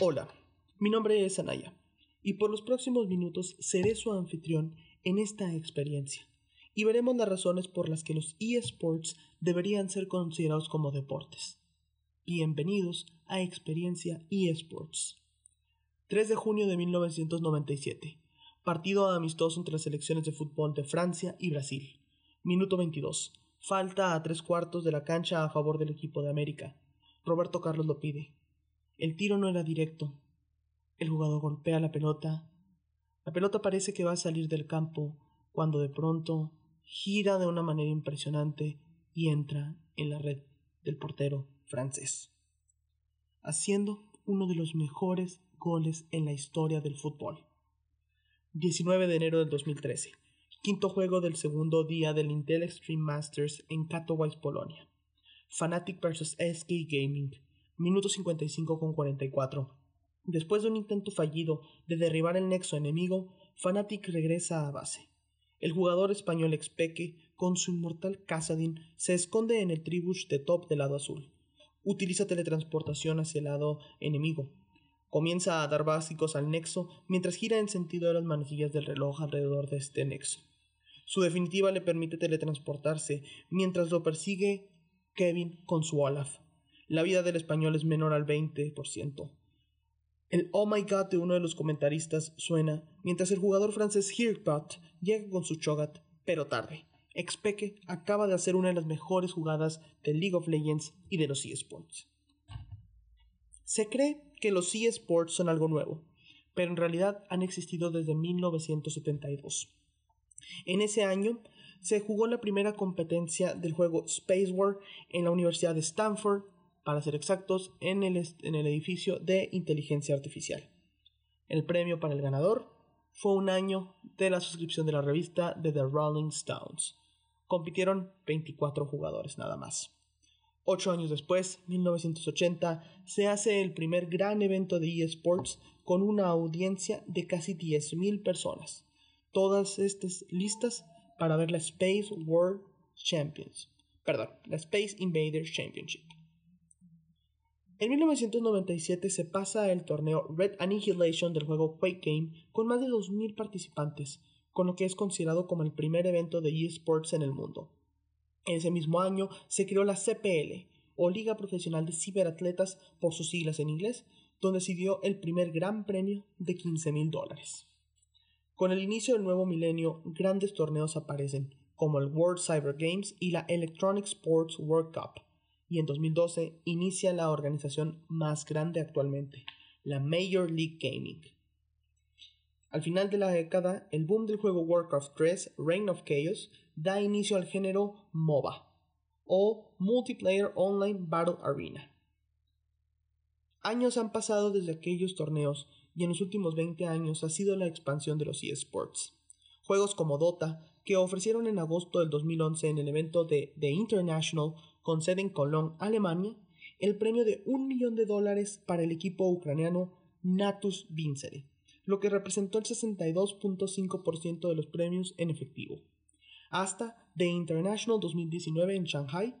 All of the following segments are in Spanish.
Hola, mi nombre es Anaya y por los próximos minutos seré su anfitrión en esta experiencia y veremos las razones por las que los eSports deberían ser considerados como deportes. Bienvenidos a Experiencia eSports. 3 de junio de 1997. Partido amistoso entre las selecciones de fútbol de Francia y Brasil. Minuto 22. Falta a tres cuartos de la cancha a favor del equipo de América. Roberto Carlos lo pide. El tiro no era directo. El jugador golpea la pelota. La pelota parece que va a salir del campo cuando de pronto gira de una manera impresionante y entra en la red del portero francés, haciendo uno de los mejores goles en la historia del fútbol. 19 de enero del 2013, quinto juego del segundo día del Intel Extreme Masters en Katowice, Polonia. Fnatic vs SK Gaming, minuto 55 con 44. Después de un intento fallido de derribar el nexo enemigo, Fnatic regresa a base. El jugador español Expeque, con su inmortal Casadin, se esconde en el tribush de top del lado azul. Utiliza teletransportación hacia el lado enemigo. Comienza a dar básicos al nexo mientras gira en sentido de las manecillas del reloj alrededor de este nexo. Su definitiva le permite teletransportarse mientras lo persigue Kevin con su Olaf la vida del español es menor al 20%. El Oh my god de uno de los comentaristas suena mientras el jugador francés Hirpat llega con su Chogat, pero tarde. Expeque acaba de hacer una de las mejores jugadas de League of Legends y de los eSports. Se cree que los eSports son algo nuevo, pero en realidad han existido desde 1972. En ese año se jugó la primera competencia del juego Space War en la Universidad de Stanford para ser exactos, en el, en el edificio de inteligencia artificial. El premio para el ganador fue un año de la suscripción de la revista de The Rolling Stones. Compitieron 24 jugadores nada más. Ocho años después, 1980, se hace el primer gran evento de eSports con una audiencia de casi 10.000 personas. Todas estas listas para ver la Space World Champions. Perdón, la Space Invaders Championship. En 1997 se pasa el torneo Red Annihilation del juego Quake Game con más de 2.000 participantes, con lo que es considerado como el primer evento de eSports en el mundo. En ese mismo año se creó la CPL, o Liga Profesional de Ciberatletas por sus siglas en inglés, donde se dio el primer gran premio de 15 mil dólares. Con el inicio del nuevo milenio, grandes torneos aparecen, como el World Cyber Games y la Electronic Sports World Cup, y en 2012 inicia la organización más grande actualmente, la Major League Gaming. Al final de la década, el boom del juego Warcraft 3, Reign of Chaos, da inicio al género MOBA, o Multiplayer Online Battle Arena. Años han pasado desde aquellos torneos y en los últimos 20 años ha sido la expansión de los eSports. Juegos como Dota, que ofrecieron en agosto del 2011 en el evento de The International con sede en Cologne, Alemania, el premio de un millón de dólares para el equipo ucraniano Natus Vincere, lo que representó el 62.5% de los premios en efectivo. Hasta The International 2019 en Shanghai,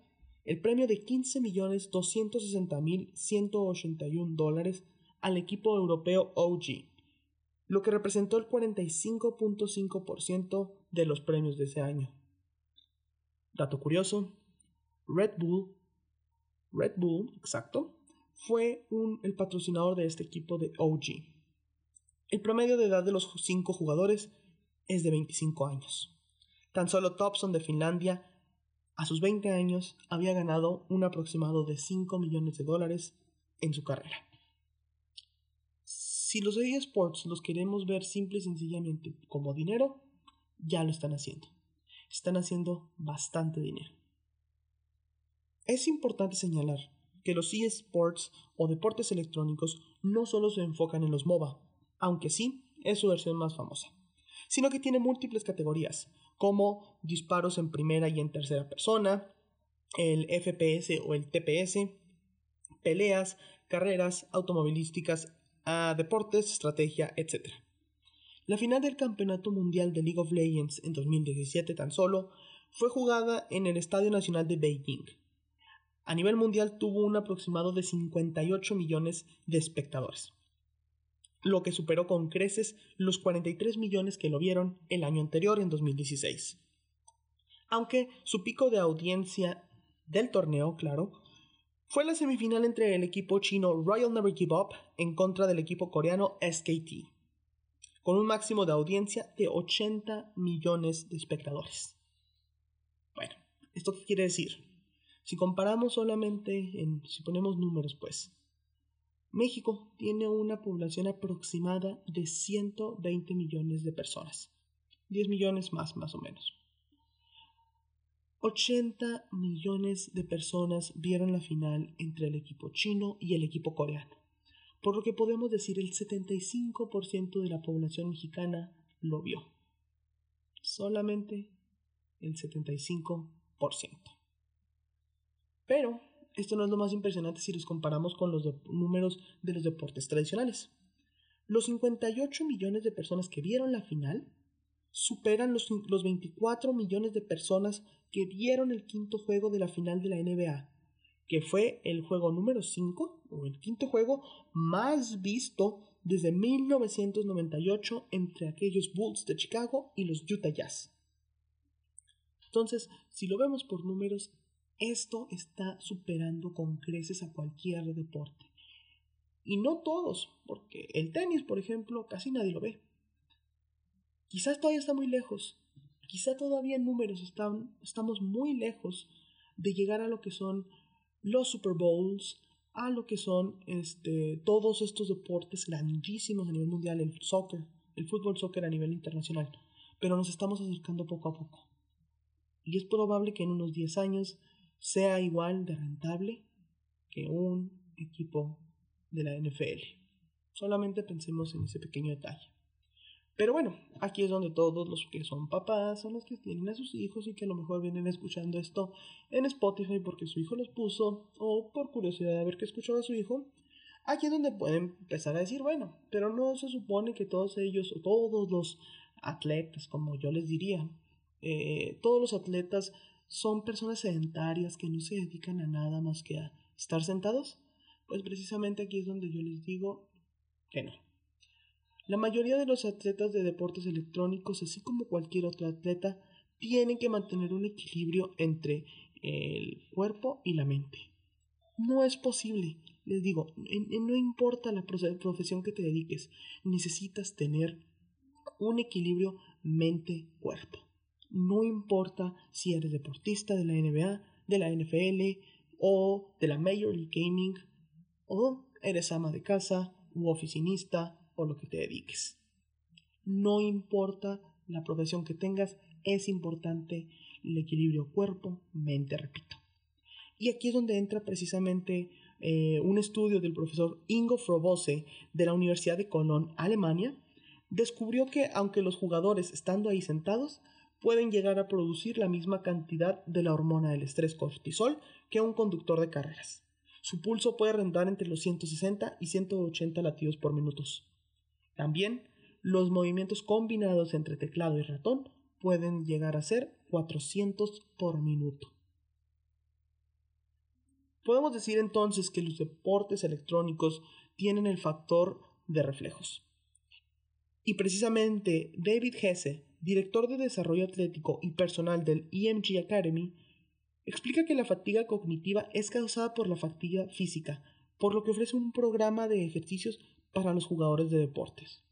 el premio de 15.260.181 dólares al equipo europeo OG, lo que representó el 45.5% de los premios de ese año. Dato curioso, Red Bull, Red Bull, exacto, fue el patrocinador de este equipo de OG. El promedio de edad de los cinco jugadores es de 25 años. Tan solo Thompson de Finlandia, a sus 20 años, había ganado un aproximado de 5 millones de dólares en su carrera. Si los eSports los queremos ver simple y sencillamente como dinero, ya lo están haciendo. Están haciendo bastante dinero. Es importante señalar que los eSports o deportes electrónicos no solo se enfocan en los MOBA, aunque sí es su versión más famosa, sino que tiene múltiples categorías, como disparos en primera y en tercera persona, el FPS o el TPS, peleas, carreras automovilísticas, deportes, estrategia, etc. La final del Campeonato Mundial de League of Legends en 2017 tan solo fue jugada en el Estadio Nacional de Beijing, a nivel mundial tuvo un aproximado de 58 millones de espectadores. lo que superó con creces los 43 millones que lo vieron el año anterior, en 2016. Aunque su pico de audiencia del torneo, claro, fue la semifinal entre el equipo chino Royal Never Give Up en contra del equipo coreano SKT, con un máximo de audiencia de 80 millones de espectadores. Bueno, ¿esto qué quiere decir? Si comparamos solamente, en, si ponemos números pues, México tiene una población aproximada de 120 millones de personas. 10 millones más, más o menos. 80 millones de personas vieron la final entre el equipo chino y el equipo coreano, por lo que podemos decir el 75% de la población mexicana lo vio. Solamente el 75%. Pero esto no es lo más impresionante si los comparamos con los números de los deportes tradicionales. Los 58 millones de personas que vieron la final superan los, los 24 millones de personas que vieron el quinto juego de la final de la NBA, que fue el juego número 5 o el quinto juego más visto desde 1998 entre aquellos Bulls de Chicago y los Utah Jazz. Entonces, si lo vemos por números, esto está superando con creces a cualquier deporte. Y no todos, porque el tenis, por ejemplo, casi nadie lo ve. Quizás todavía está muy lejos. Quizá todavía en números están, estamos muy lejos de llegar a lo que son los Super Bowls, a lo que son este, todos estos deportes grandísimos a nivel mundial, el soccer, el fútbol soccer a nivel internacional. Pero nos estamos acercando poco a poco. Y es probable que en unos 10 años sea igual de rentable que un equipo de la NFL. Solamente pensemos en ese pequeño detalle. Pero bueno, aquí es donde todos los que son papás son los que tienen a sus hijos y que a lo mejor vienen escuchando esto en Spotify porque su hijo los puso o por curiosidad de ver qué escuchó a su hijo. Aquí es donde pueden empezar a decir, bueno, pero no se supone que todos ellos o todos los atletas, como yo les diría, eh, todos los atletas son personas sedentarias que no se dedican a nada más que a estar sentados? Pues precisamente aquí es donde yo les digo que no. La mayoría de los atletas de deportes electrónicos, así como cualquier otro atleta, tienen que mantener un equilibrio entre el cuerpo y la mente. No es posible, les digo, no importa la profesión que te dediques, necesitas tener un equilibrio mente-cuerpo. No importa si eres deportista de la NBA, de la NFL o de la Major League Gaming o eres ama de casa u oficinista o lo que te dediques. No importa la profesión que tengas, es importante el equilibrio cuerpo-mente, repito. Y aquí es donde entra precisamente eh, un estudio del profesor Ingo Frobose de la Universidad de Cologne, Alemania, descubrió que aunque los jugadores estando ahí sentados pueden llegar a producir la misma cantidad de la hormona del estrés cortisol que un conductor de carreras. Su pulso puede rondar entre los 160 y 180 latidos por minuto. También, los movimientos combinados entre teclado y ratón pueden llegar a ser 400 por minuto. Podemos decir entonces que los deportes electrónicos tienen el factor de reflejos. Y precisamente David Hesse director de desarrollo atlético y personal del EMG Academy, explica que la fatiga cognitiva es causada por la fatiga física, por lo que ofrece un programa de ejercicios para los jugadores de deportes.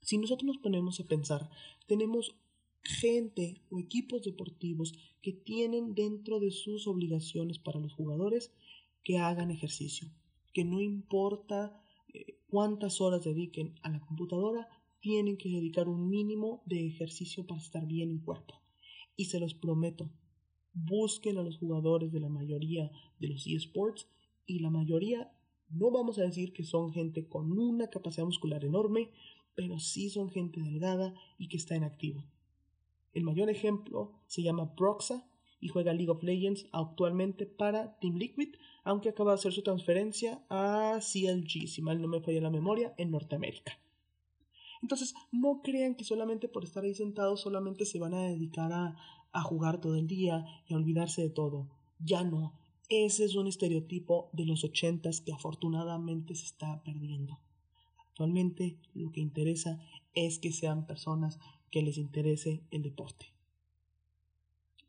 Si nosotros nos ponemos a pensar, tenemos gente o equipos deportivos que tienen dentro de sus obligaciones para los jugadores que hagan ejercicio, que no importa eh, cuántas horas dediquen a la computadora, tienen que dedicar un mínimo de ejercicio para estar bien en cuerpo. Y se los prometo, busquen a los jugadores de la mayoría de los eSports y la mayoría no vamos a decir que son gente con una capacidad muscular enorme, pero sí son gente delgada y que está en activo. El mayor ejemplo se llama Proxa y juega League of Legends actualmente para Team Liquid, aunque acaba de hacer su transferencia a CLG, si mal no me falla la memoria, en Norteamérica. Entonces, no crean que solamente por estar ahí sentados solamente se van a dedicar a, a jugar todo el día y a olvidarse de todo. Ya no. Ese es un estereotipo de los ochentas que afortunadamente se está perdiendo. Actualmente lo que interesa es que sean personas que les interese el deporte.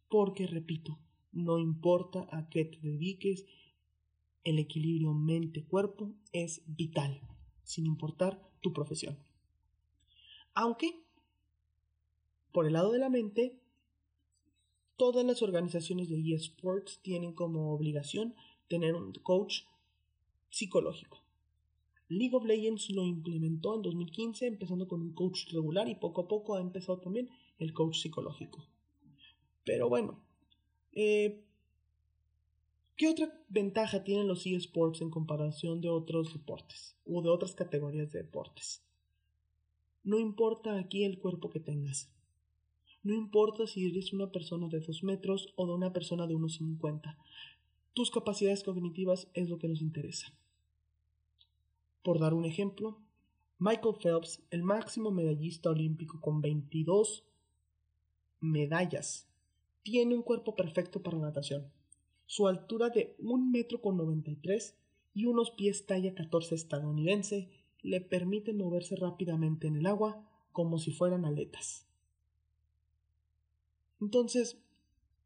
Porque, repito, no importa a qué te dediques, el equilibrio mente-cuerpo es vital, sin importar tu profesión. Aunque, por el lado de la mente, todas las organizaciones de eSports tienen como obligación tener un coach psicológico. League of Legends lo implementó en 2015 empezando con un coach regular y poco a poco ha empezado también el coach psicológico. Pero bueno, eh, ¿qué otra ventaja tienen los eSports en comparación de otros deportes o de otras categorías de deportes? No importa aquí el cuerpo que tengas. No importa si eres una persona de 2 metros o de una persona de unos 50. Tus capacidades cognitivas es lo que nos interesa. Por dar un ejemplo, Michael Phelps, el máximo medallista olímpico con 22 medallas, tiene un cuerpo perfecto para natación. Su altura de 1 metro con 93 y unos pies talla 14 estadounidense le permiten moverse rápidamente en el agua como si fueran aletas. Entonces,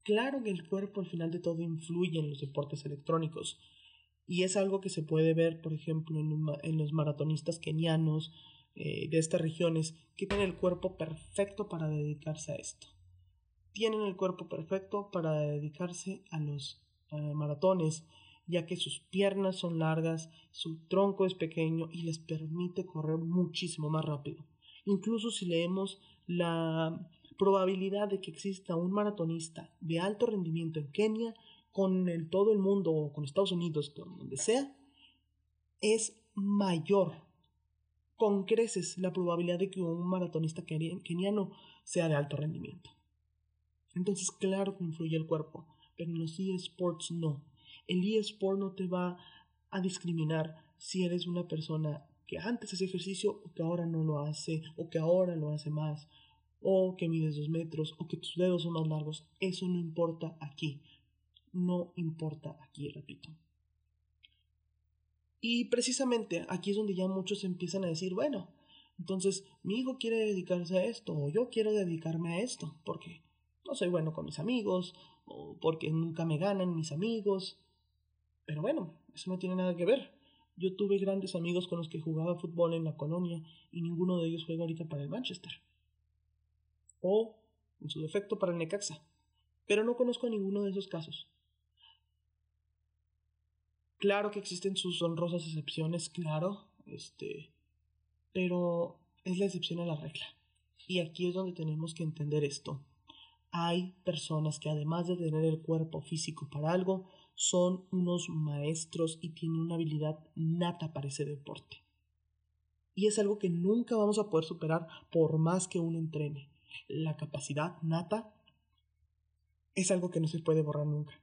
claro que el cuerpo al final de todo influye en los deportes electrónicos. Y es algo que se puede ver, por ejemplo, en, los maratonistas kenianos eh, de estas regiones que tienen el cuerpo perfecto para dedicarse a esto. Tienen el cuerpo perfecto para dedicarse a los maratones, ya que sus piernas son largas, su tronco es pequeño y les permite correr muchísimo más rápido. Incluso si leemos la probabilidad de que exista un maratonista de alto rendimiento en Kenia con el, todo el mundo o con Estados Unidos, donde sea, es mayor con creces la probabilidad de que un maratonista keniano sea de alto rendimiento. Entonces, claro que influye el cuerpo, pero en los eSports no. El eSport no te va a discriminar si eres una persona que antes hacía ejercicio o que ahora no lo hace o que ahora lo hace más o que mides dos metros, o que tus dedos son más largos, eso no importa aquí. No importa aquí, repito. Y precisamente aquí es donde ya muchos empiezan a decir, bueno, entonces mi hijo quiere dedicarse a esto, o yo quiero dedicarme a esto, porque no soy bueno con mis amigos, o porque nunca me ganan mis amigos. Pero bueno, eso no tiene nada que ver. Yo tuve grandes amigos con los que jugaba fútbol en la colonia y ninguno de ellos juega ahorita para el Manchester o, en su defecto, para el Necaxa. Pero no conozco a ninguno de esos casos. Claro que existen sus honrosas excepciones, claro, este, pero es la excepción a la regla. Y aquí es donde tenemos que entender esto. Hay personas que además de tener el cuerpo físico para algo, son unos maestros y tienen una habilidad nata para ese deporte. Y es algo que nunca vamos a poder superar por más que uno entrene la capacidad nata es algo que no se puede borrar nunca.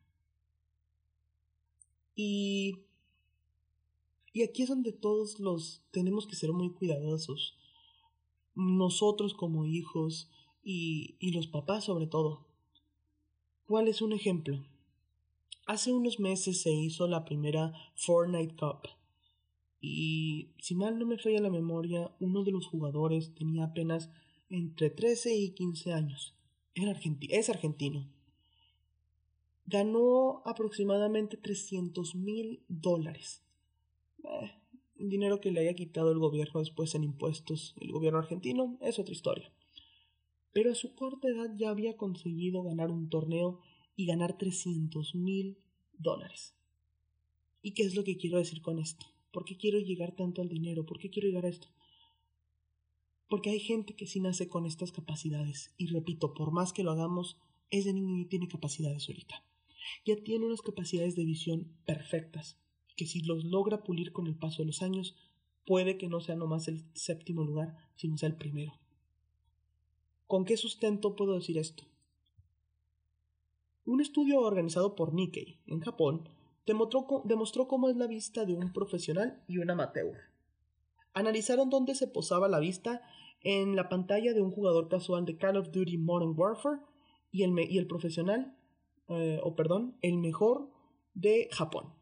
Y, y aquí es donde todos los tenemos que ser muy cuidadosos. Nosotros como hijos y, y los papás sobre todo. ¿Cuál es un ejemplo? Hace unos meses se hizo la primera Fortnite Cup. Y si mal no me falla la memoria, uno de los jugadores tenía apenas entre 13 y 15 años. es argentino. Ganó aproximadamente 300 mil dólares. Eh, dinero que le haya quitado el gobierno después en impuestos. El gobierno argentino es otra historia. Pero a su corta edad ya había conseguido ganar un torneo y ganar 300 mil dólares. ¿Y qué es lo que quiero decir con esto? ¿Por qué quiero llegar tanto al dinero? ¿Por qué quiero llegar a esto? Porque hay gente que sí nace con estas capacidades. Y repito, por más que lo hagamos, ese niño tiene capacidades ahorita. Ya tiene unas capacidades de visión perfectas, que si los logra pulir con el paso de los años, puede que no sea nomás el séptimo lugar, sino sea el primero. ¿Con qué sustento puedo decir esto? Un estudio organizado por Nikkei en Japón demostró, cómo es la vista de un profesional y un amateur. Analizaron dónde se posaba la vista en la pantalla de un jugador casual de Call of Duty Modern Warfare y el, y el profesional, eh, o perdón, el mejor de Japón,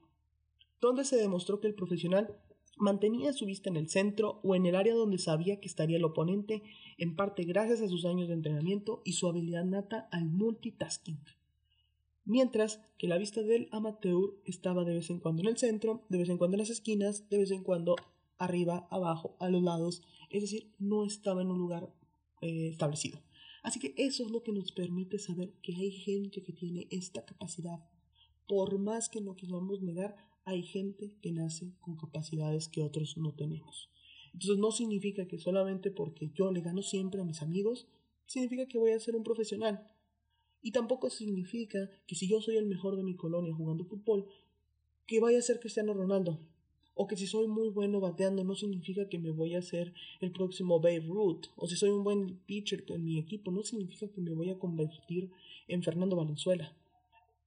donde se demostró que el profesional Mantenía su vista en el centro o en el área donde sabía que estaría el oponente, en parte gracias a sus años de entrenamiento y su habilidad nata al multitasking. Mientras que la vista del amateur estaba de vez en cuando en el centro, de vez en cuando en las esquinas, de vez en cuando arriba, abajo, a los lados, es decir, no estaba en un lugar eh, establecido. Así que eso es lo que nos permite saber que hay gente que tiene esta capacidad. Por más que no queramos negar, hay gente que nace con capacidades que otros no tenemos. Entonces no significa que solamente porque yo le gano siempre a mis amigos, significa que voy a ser un profesional. Y tampoco significa que si yo soy el mejor de mi colonia jugando fútbol, que vaya a ser Cristiano Ronaldo. O que si soy muy bueno bateando no significa que me voy a ser el próximo Babe Ruth. O si soy un buen pitcher en mi equipo no significa que me voy a convertir en Fernando Valenzuela.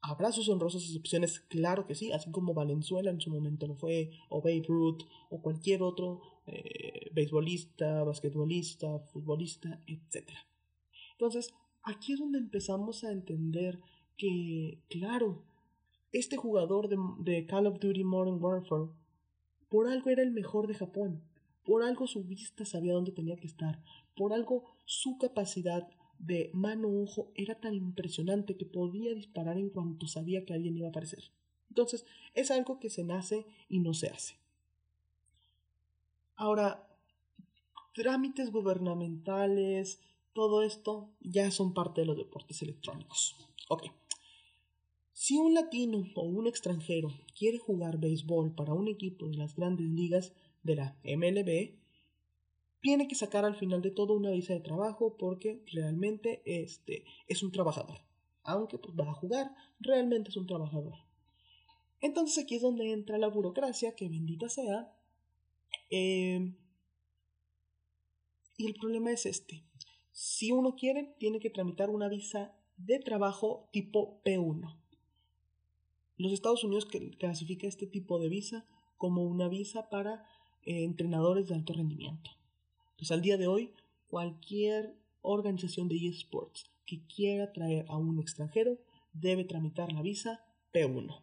¿Habrá sus honrosas excepciones? Claro que sí, así como Valenzuela en su momento lo fue, o Babe Ruth, o cualquier otro eh, beisbolista, basquetbolista, futbolista, etc. Entonces, aquí es donde empezamos a entender que, claro, este jugador de, de Call of Duty Modern Warfare, por algo era el mejor de Japón, por algo su vista sabía dónde tenía que estar, por algo su capacidad de mano ojo era tan impresionante que podía disparar en cuanto sabía que alguien iba a aparecer. Entonces, es algo que se nace y no se hace. Ahora, trámites gubernamentales, todo esto ya son parte de los deportes electrónicos. Ok. Si un latino o un extranjero quiere jugar béisbol para un equipo de las grandes ligas de la MLB, tiene que sacar al final de todo una visa de trabajo porque realmente este, es un trabajador. Aunque pues, va a jugar, realmente es un trabajador. Entonces aquí es donde entra la burocracia, que bendita sea. Em, y el problema es este. Si uno quiere, tiene que tramitar una visa de trabajo tipo P1. Los Estados Unidos clasifica este tipo de visa como una visa para eh, entrenadores de alto rendimiento. Pues al día de hoy, cualquier organización de eSports que quiera traer a un extranjero debe tramitar la visa P1.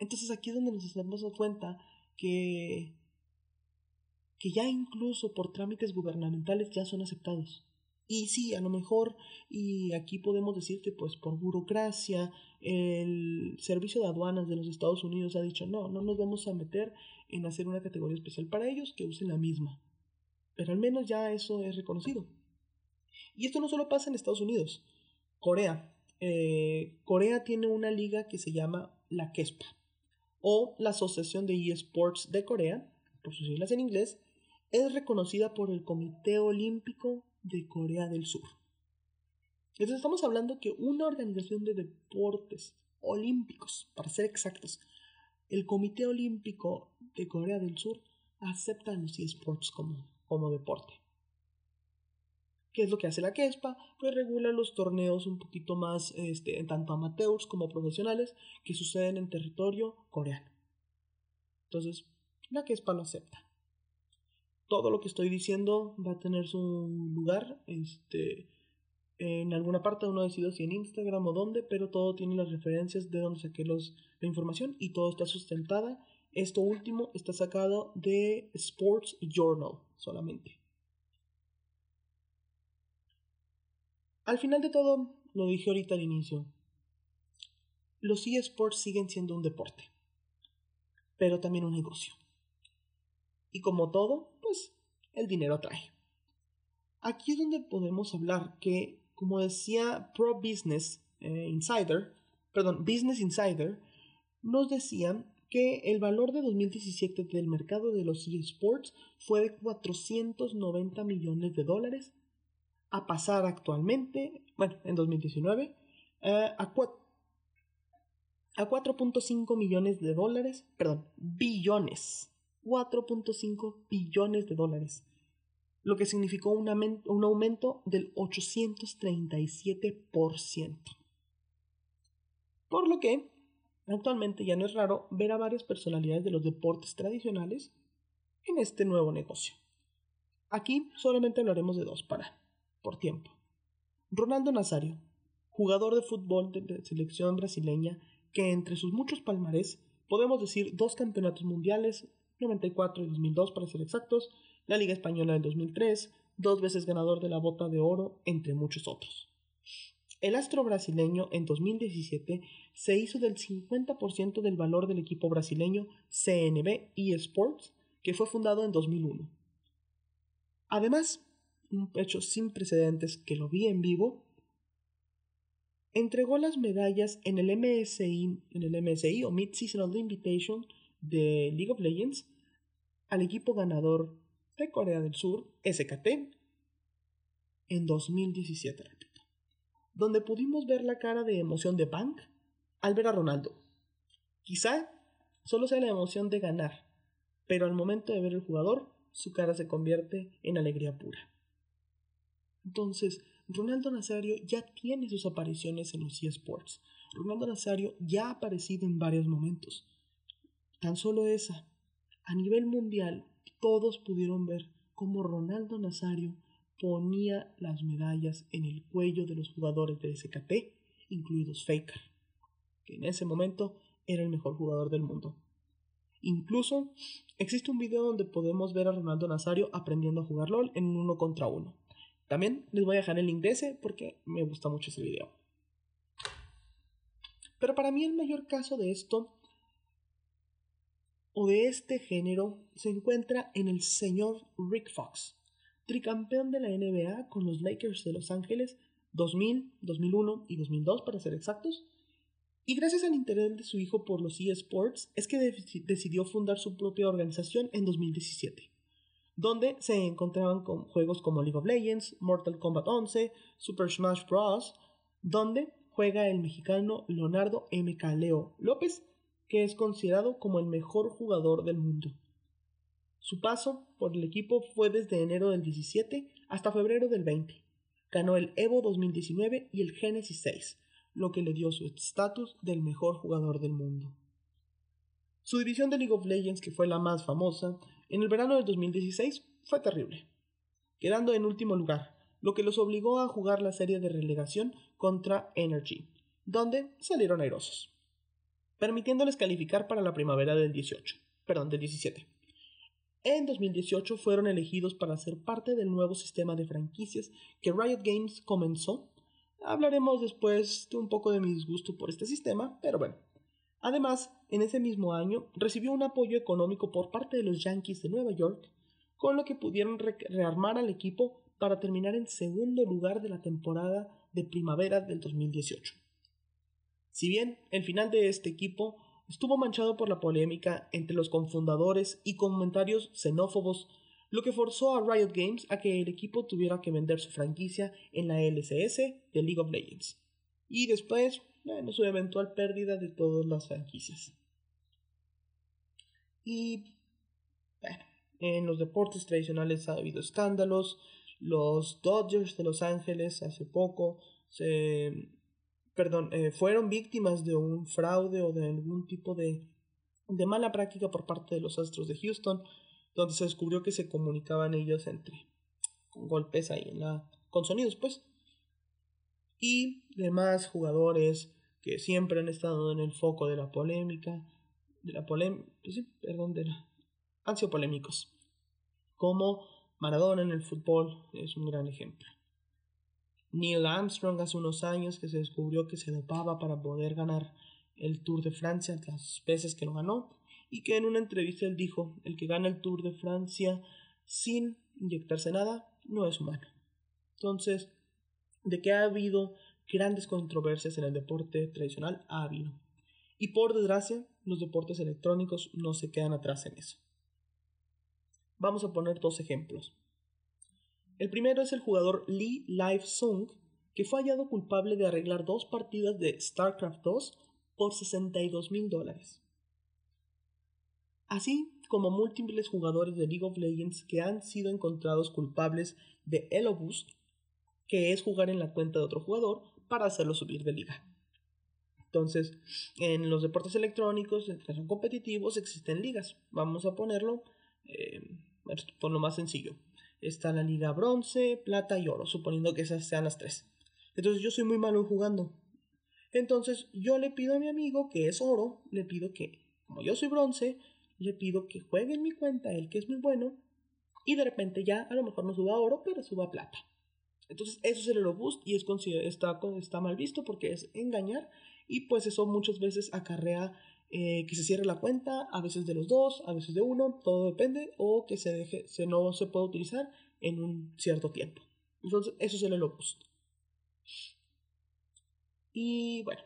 Entonces aquí es donde nos damos cuenta que, que ya incluso por trámites gubernamentales ya son aceptados. Y sí, a lo mejor, y aquí podemos decir que pues por burocracia, el servicio de aduanas de los Estados Unidos ha dicho no, no nos vamos a meter en hacer una categoría especial para ellos, que usen la misma. Pero al menos ya eso es reconocido. Y esto no solo pasa en Estados Unidos. Corea. Eh, Corea tiene una liga que se llama la KESPA o la Asociación de eSports de Corea, por sus siglas en inglés, es reconocida por el Comité Olímpico de Corea del Sur. Entonces estamos hablando que una organización de deportes olímpicos, para ser exactos, el Comité Olímpico de Corea del Sur acepta los eSports como como deporte. ¿Qué es lo que hace la KESPA? Pues regula los torneos un poquito más, este, tanto amateurs como profesionales, que suceden en territorio coreano. Entonces, la KESPA lo acepta. Todo lo que estoy diciendo va a tener su lugar este, en alguna parte, uno decidido si en Instagram o dónde, pero todo tiene las referencias de donde saqué los, la información y todo está sustentada. Esto último está sacado de Sports Journal solamente. Al final de todo, lo dije ahorita al inicio, los eSports siguen siendo un deporte, pero también un negocio. Y como todo, pues el dinero trae. Aquí es donde podemos hablar que, como decía Pro Business eh, Insider, perdón, Business Insider, nos decían que el valor de 2017 del mercado de los eSports fue de 490 millones de dólares a pasar actualmente, bueno, en 2019, eh, a 4.5 millones de dólares, perdón, billones, 4.5 billones de dólares, lo que significó un, un aumento del 837%. Por lo que Actualmente ya no es raro ver a varias personalidades de los deportes tradicionales en este nuevo negocio. Aquí solamente hablaremos de dos para, por tiempo. Ronaldo Nazario, jugador de fútbol de selección brasileña que entre sus muchos palmarés podemos decir dos campeonatos mundiales, 94 y 2002 para ser exactos, la Liga Española del 2003, dos veces ganador de la Bota de Oro, entre muchos otros. El astro brasileño en 2017 se hizo del 50% del valor del equipo brasileño CNB eSports, que fue fundado en 2001. Además, un hecho sin precedentes que lo vi en vivo, entregó las medallas en el MSI, en el MSI o Mid Seasonal Invitation de League of Legends al equipo ganador de Corea del Sur, SKT, en 2017, repito, donde pudimos ver la cara de emoción de Bank al ver a Ronaldo. Quizá solo sea la emoción de ganar, pero al momento de ver el jugador, su cara se convierte en alegría pura. Entonces, Ronaldo Nazario ya tiene sus apariciones en los eSports. Ronaldo Nazario ya ha aparecido en varios momentos. Tan solo esa. A nivel mundial, todos pudieron ver cómo Ronaldo Nazario ponía las medallas en el cuello de los jugadores de SKT, incluidos Faker, que en ese momento era el mejor jugador del mundo. Incluso existe un video donde podemos ver a Ronaldo Nazario aprendiendo a jugar LOL en un uno contra uno. También les voy a dejar el link de ese porque me gusta mucho ese video. Pero para mí el mayor caso de esto o de este género se encuentra en el señor Rick Fox, tricampeón de la NBA con los Lakers de Los Ángeles 2000, 2001 y 2002 para ser exactos. Y gracias al interés de su hijo por los eSports es que decidió fundar su propia organización en 2017 donde se encontraban con juegos como League of Legends, Mortal Kombat 11, Super Smash Bros., donde juega el mexicano Leonardo M. Leo López, que es considerado como el mejor jugador del mundo. Su paso por el equipo fue desde enero del 17 hasta febrero del 20. Ganó el Evo 2019 y el Genesis 6, lo que le dio su estatus del mejor jugador del mundo. Su división de League of Legends, que fue la más famosa, en el verano del 2016 fue terrible, quedando en último lugar, lo que los obligó a jugar la serie de relegación contra Energy, donde salieron airosos, permitiéndoles calificar para la primavera del 18, perdón, del 17. En 2018 fueron elegidos para ser parte del nuevo sistema de franquicias que Riot Games comenzó. Hablaremos después de un poco de mi disgusto por este sistema, pero bueno, Además, en ese mismo año recibió un apoyo económico por parte de los Yankees de Nueva York, con lo que pudieron rearmar al equipo para terminar en segundo lugar de la temporada de primavera del 2018. Si bien el final de este equipo estuvo manchado por la polémica entre los confundadores y comentarios xenófobos, lo que forzó a Riot Games a que el equipo tuviera que vender su franquicia en la LCS de League of Legends. Y después bueno, su eventual pérdida de todas las franquicias. Y bueno, en los deportes tradicionales ha habido escándalos. Los Dodgers de Los Ángeles hace poco se, perdón, eh, fueron víctimas de un fraude o de algún tipo de, de mala práctica por parte de los Astros de Houston, donde se descubrió que se comunicaban ellos entre con golpes ahí en la con sonidos pues y demás jugadores que siempre han estado en el foco de la polémica, de la polémica, pues sí, perdón, de la, han sido polémicos. Como Maradona en el fútbol es un gran ejemplo. Neil Armstrong hace unos años que se descubrió que se dopaba para poder ganar el Tour de Francia las veces que lo ganó y que en una entrevista él dijo, el que gana el Tour de Francia sin inyectarse nada no es humano. Entonces, de que ha habido grandes controversias en el deporte tradicional ha habido. Y por desgracia, los deportes electrónicos no se quedan atrás en eso. Vamos a poner dos ejemplos. El primero es el jugador Lee Live Sung, que fue hallado culpable de arreglar dos partidas de StarCraft 2 por 62 mil dólares. Así como múltiples jugadores de League of Legends que han sido encontrados culpables de Elo Boost que es jugar en la cuenta de otro jugador para hacerlo subir de liga. Entonces, en los deportes electrónicos, que son competitivos, existen ligas. Vamos a ponerlo eh, por lo más sencillo. Está la liga bronce, plata y oro, suponiendo que esas sean las tres. Entonces yo soy muy malo jugando. Entonces yo le pido a mi amigo que es oro, le pido que, como yo soy bronce, le pido que juegue en mi cuenta, el que es muy bueno, y de repente ya a lo mejor no suba oro, pero suba plata. Entonces eso es el Elo Boost y es está, está mal visto porque es engañar y pues eso muchas veces acarrea eh, que se cierre la cuenta, a veces de los dos, a veces de uno, todo depende, o que se deje, se no se puede utilizar en un cierto tiempo. Entonces eso es el Boost. Y bueno,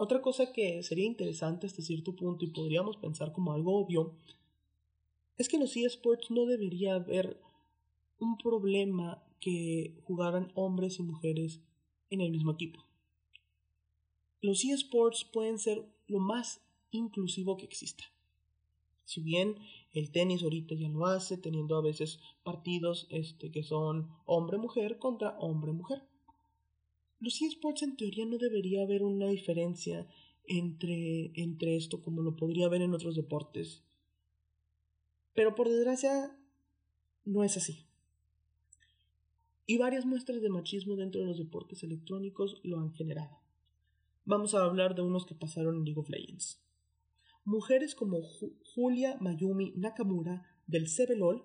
otra cosa que sería interesante hasta cierto punto y podríamos pensar como algo obvio es que en los eSports no debería haber un problema que jugaran hombres y mujeres en el mismo equipo. Los eSports pueden ser lo más inclusivo que exista. Si bien el tenis ahorita ya lo hace, teniendo a veces partidos este, que son hombre-mujer contra hombre-mujer. Los eSports en teoría no debería haber una diferencia entre, entre esto como lo podría haber en otros deportes. Pero por desgracia no es así. Y varias muestras de machismo dentro de los deportes electrónicos lo han generado. Vamos a hablar de unos que pasaron en League of Legends. Mujeres como Julia Mayumi Nakamura del CBLOL,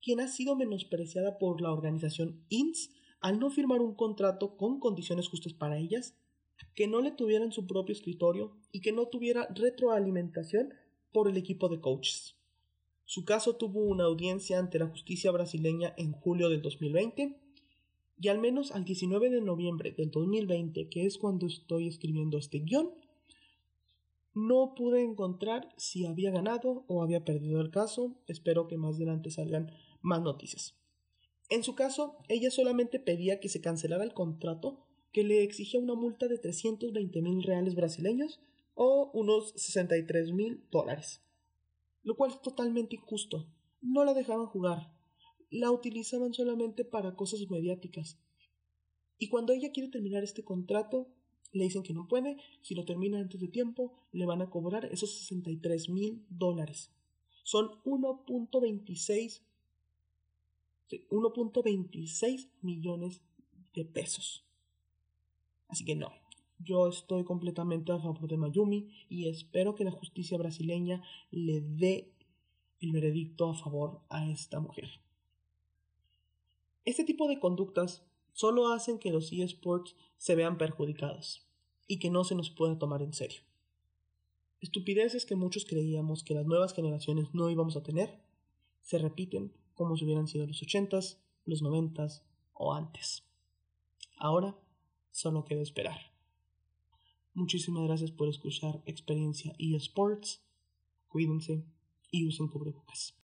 quien ha sido menospreciada por la organización INS al no firmar un contrato con condiciones justas para ellas, que no le tuvieran su propio escritorio y que no tuviera retroalimentación por el equipo de coaches. Su caso tuvo una audiencia ante la justicia brasileña en julio del 2020 y al menos al 19 de noviembre del 2020, que es cuando estoy escribiendo este guion, no pude encontrar si había ganado o había perdido el caso. Espero que más adelante salgan más noticias. En su caso, ella solamente pedía que se cancelara el contrato que le exigía una multa de 320 mil reales brasileños o unos 63 mil dólares, lo cual es totalmente injusto. No la dejaban jugar, la utilizaban solamente para cosas mediáticas. Y cuando ella quiere terminar este contrato, le dicen que no puede, si lo termina antes de tiempo, le van a cobrar esos 63 mil dólares. Son 1.26 1.26 millones de pesos. Así que no, yo estoy completamente a favor de Mayumi y espero que la justicia brasileña le dé el veredicto a favor a esta mujer. Este tipo de conductas solo hacen que los eSports se vean perjudicados y que no se nos pueda tomar en serio. Estupideces que muchos creíamos que las nuevas generaciones no íbamos a tener se repiten como si hubieran sido los ochentas, los noventas o antes. Ahora solo queda esperar. Muchísimas gracias por escuchar Experiencia eSports. Cuídense y usen cubrebocas.